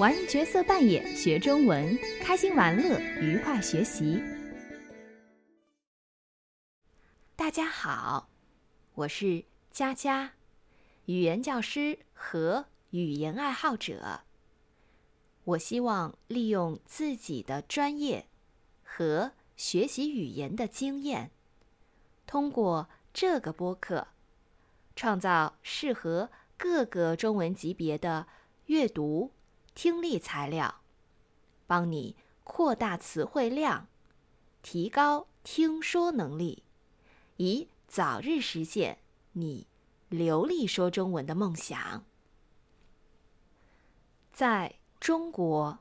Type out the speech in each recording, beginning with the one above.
玩角色扮演，学中文，开心玩乐，愉快学习。大家好，我是佳佳，语言教师和语言爱好者。我希望利用自己的专业和学习语言的经验，通过这个播客，创造适合各个中文级别的阅读。听力材料，帮你扩大词汇量，提高听说能力，以早日实现你流利说中文的梦想。在中国，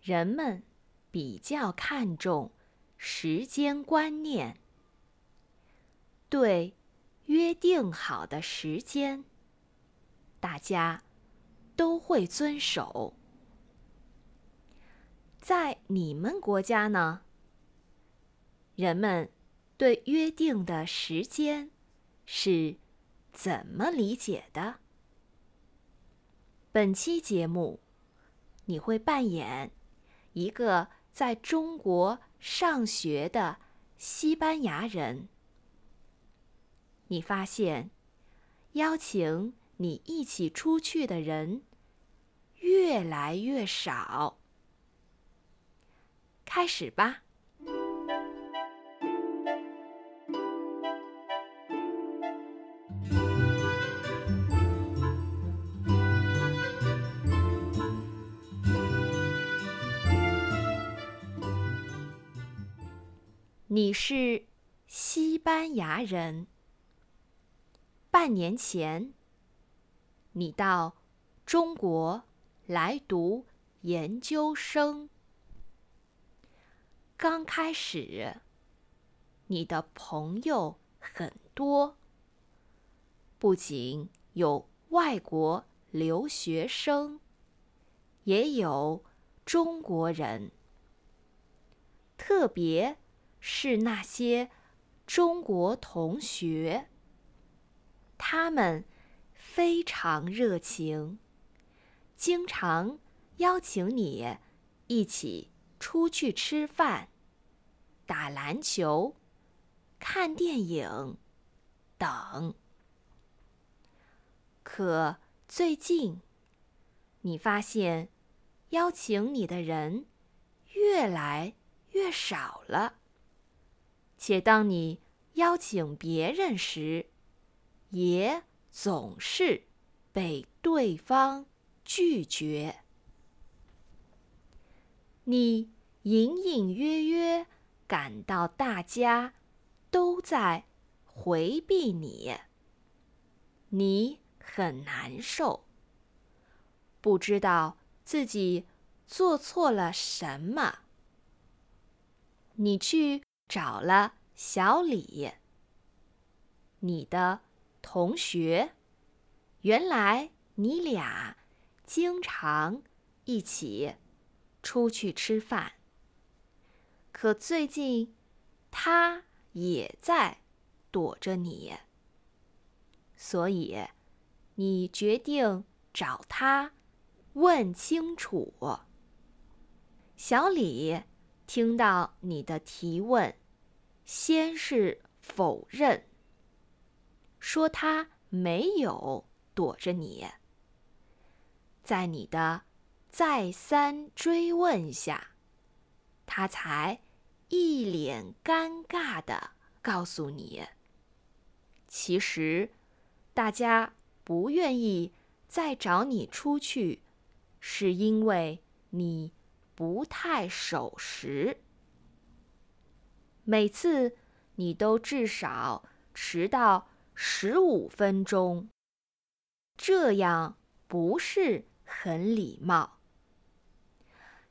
人们比较看重时间观念，对约定好的时间，大家。都会遵守。在你们国家呢？人们对约定的时间是怎么理解的？本期节目，你会扮演一个在中国上学的西班牙人。你发现，邀请。你一起出去的人越来越少。开始吧。你是西班牙人。半年前。你到中国来读研究生，刚开始，你的朋友很多，不仅有外国留学生，也有中国人，特别是那些中国同学，他们。非常热情，经常邀请你一起出去吃饭、打篮球、看电影等。可最近，你发现邀请你的人越来越少了，且当你邀请别人时，也。总是被对方拒绝，你隐隐约约感到大家都在回避你，你很难受，不知道自己做错了什么。你去找了小李，你的。同学，原来你俩经常一起出去吃饭。可最近他也在躲着你，所以你决定找他问清楚。小李听到你的提问，先是否认。说他没有躲着你，在你的再三追问下，他才一脸尴尬的告诉你：“其实，大家不愿意再找你出去，是因为你不太守时，每次你都至少迟到。”十五分钟，这样不是很礼貌。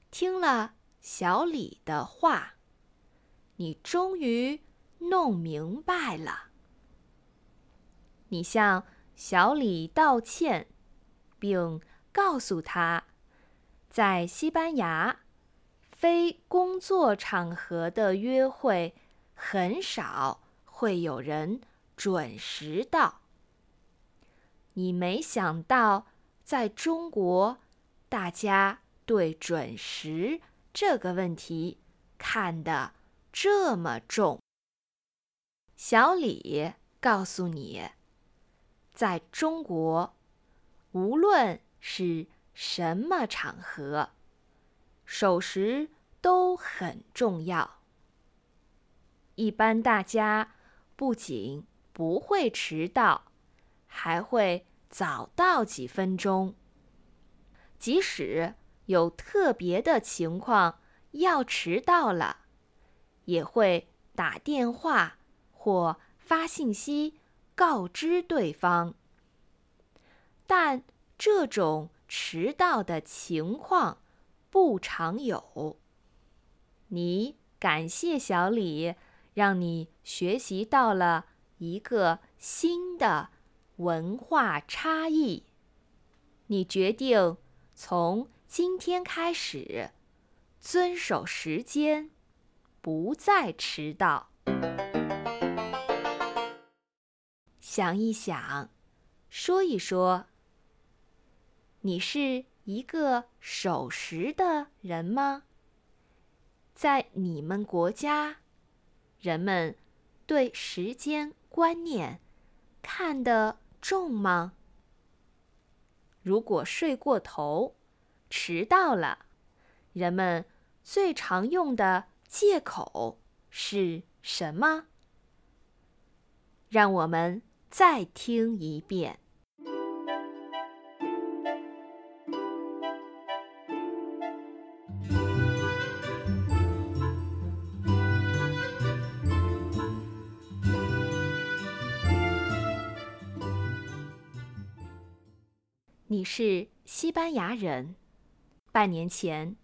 听了小李的话，你终于弄明白了。你向小李道歉，并告诉他，在西班牙，非工作场合的约会很少会有人。准时到。你没想到，在中国大家对准时这个问题看得这么重。小李告诉你，在中国，无论是什么场合，守时都很重要。一般大家不仅不会迟到，还会早到几分钟。即使有特别的情况要迟到了，也会打电话或发信息告知对方。但这种迟到的情况不常有。你感谢小李。让你学习到了一个新的文化差异。你决定从今天开始遵守时间，不再迟到。想一想，说一说，你是一个守时的人吗？在你们国家？人们对时间观念看得重吗？如果睡过头、迟到了，人们最常用的借口是什么？让我们再听一遍。是西班牙人，半年前，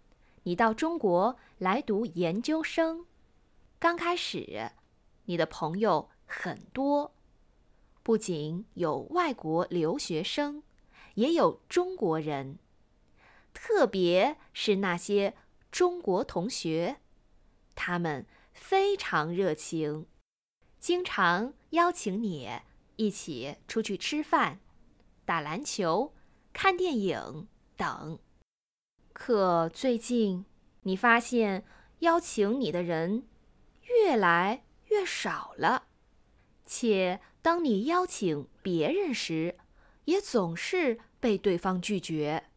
你到中国来读研究生。刚开始，你的朋友很多，不仅有外国留学生，也有中国人。特别是那些中国同学，他们非常热情，经常邀请你一起出去吃饭、打篮球。看电影等，可最近你发现邀请你的人越来越少了，且当你邀请别人时，也总是被对方拒绝。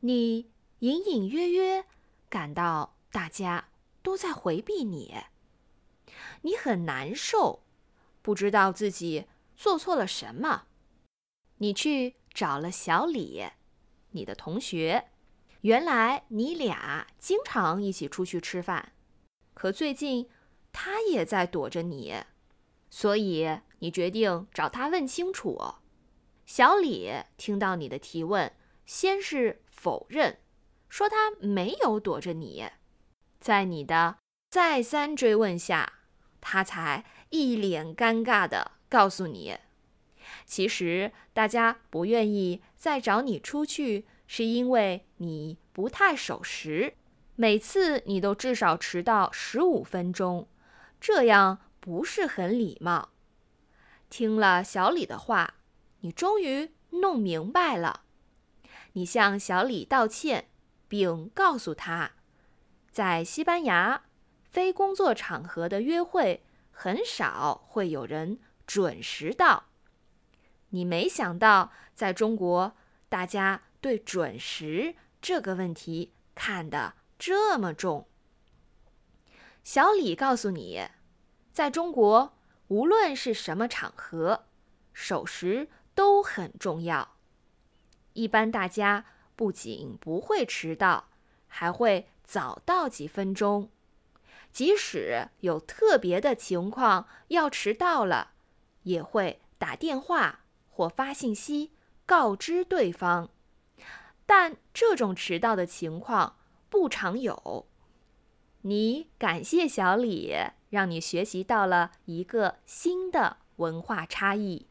你隐隐约约感到大家都在回避你，你很难受，不知道自己做错了什么。你去。找了小李，你的同学。原来你俩经常一起出去吃饭，可最近他也在躲着你，所以你决定找他问清楚。小李听到你的提问，先是否认，说他没有躲着你。在你的再三追问下，他才一脸尴尬的告诉你。其实大家不愿意再找你出去，是因为你不太守时，每次你都至少迟到十五分钟，这样不是很礼貌。听了小李的话，你终于弄明白了。你向小李道歉，并告诉他，在西班牙，非工作场合的约会很少会有人准时到。你没想到，在中国，大家对准时这个问题看得这么重。小李告诉你，在中国，无论是什么场合，守时都很重要。一般大家不仅不会迟到，还会早到几分钟。即使有特别的情况要迟到了，也会打电话。或发信息告知对方，但这种迟到的情况不常有。你感谢小李，让你学习到了一个新的文化差异。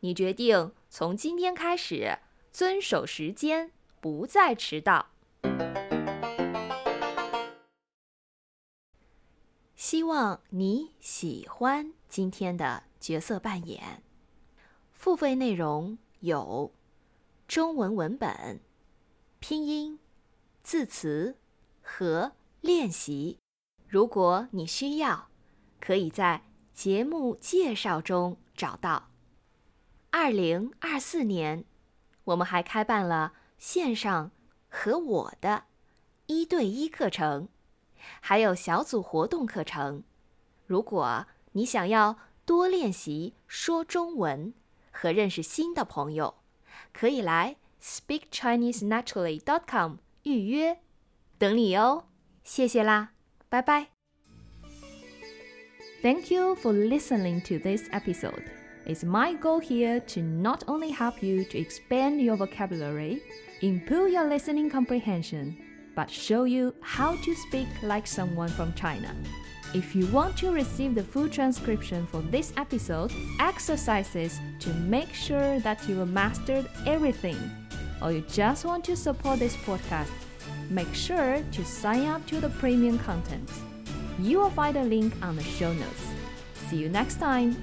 你决定从今天开始遵守时间，不再迟到。希望你喜欢今天的角色扮演。付费内容有中文文本、拼音、字词和练习。如果你需要，可以在节目介绍中找到。二零二四年，我们还开办了线上和我的一对一课程，还有小组活动课程。如果你想要多练习说中文和认识新的朋友，可以来 speakchinesenaturally.com 预约，等你哦。谢谢啦，拜拜。Thank you for listening to this episode. It's my goal here to not only help you to expand your vocabulary, improve your listening comprehension, but show you how to speak like someone from China. If you want to receive the full transcription for this episode, exercises to make sure that you have mastered everything, or you just want to support this podcast, make sure to sign up to the premium content. You will find a link on the show notes. See you next time.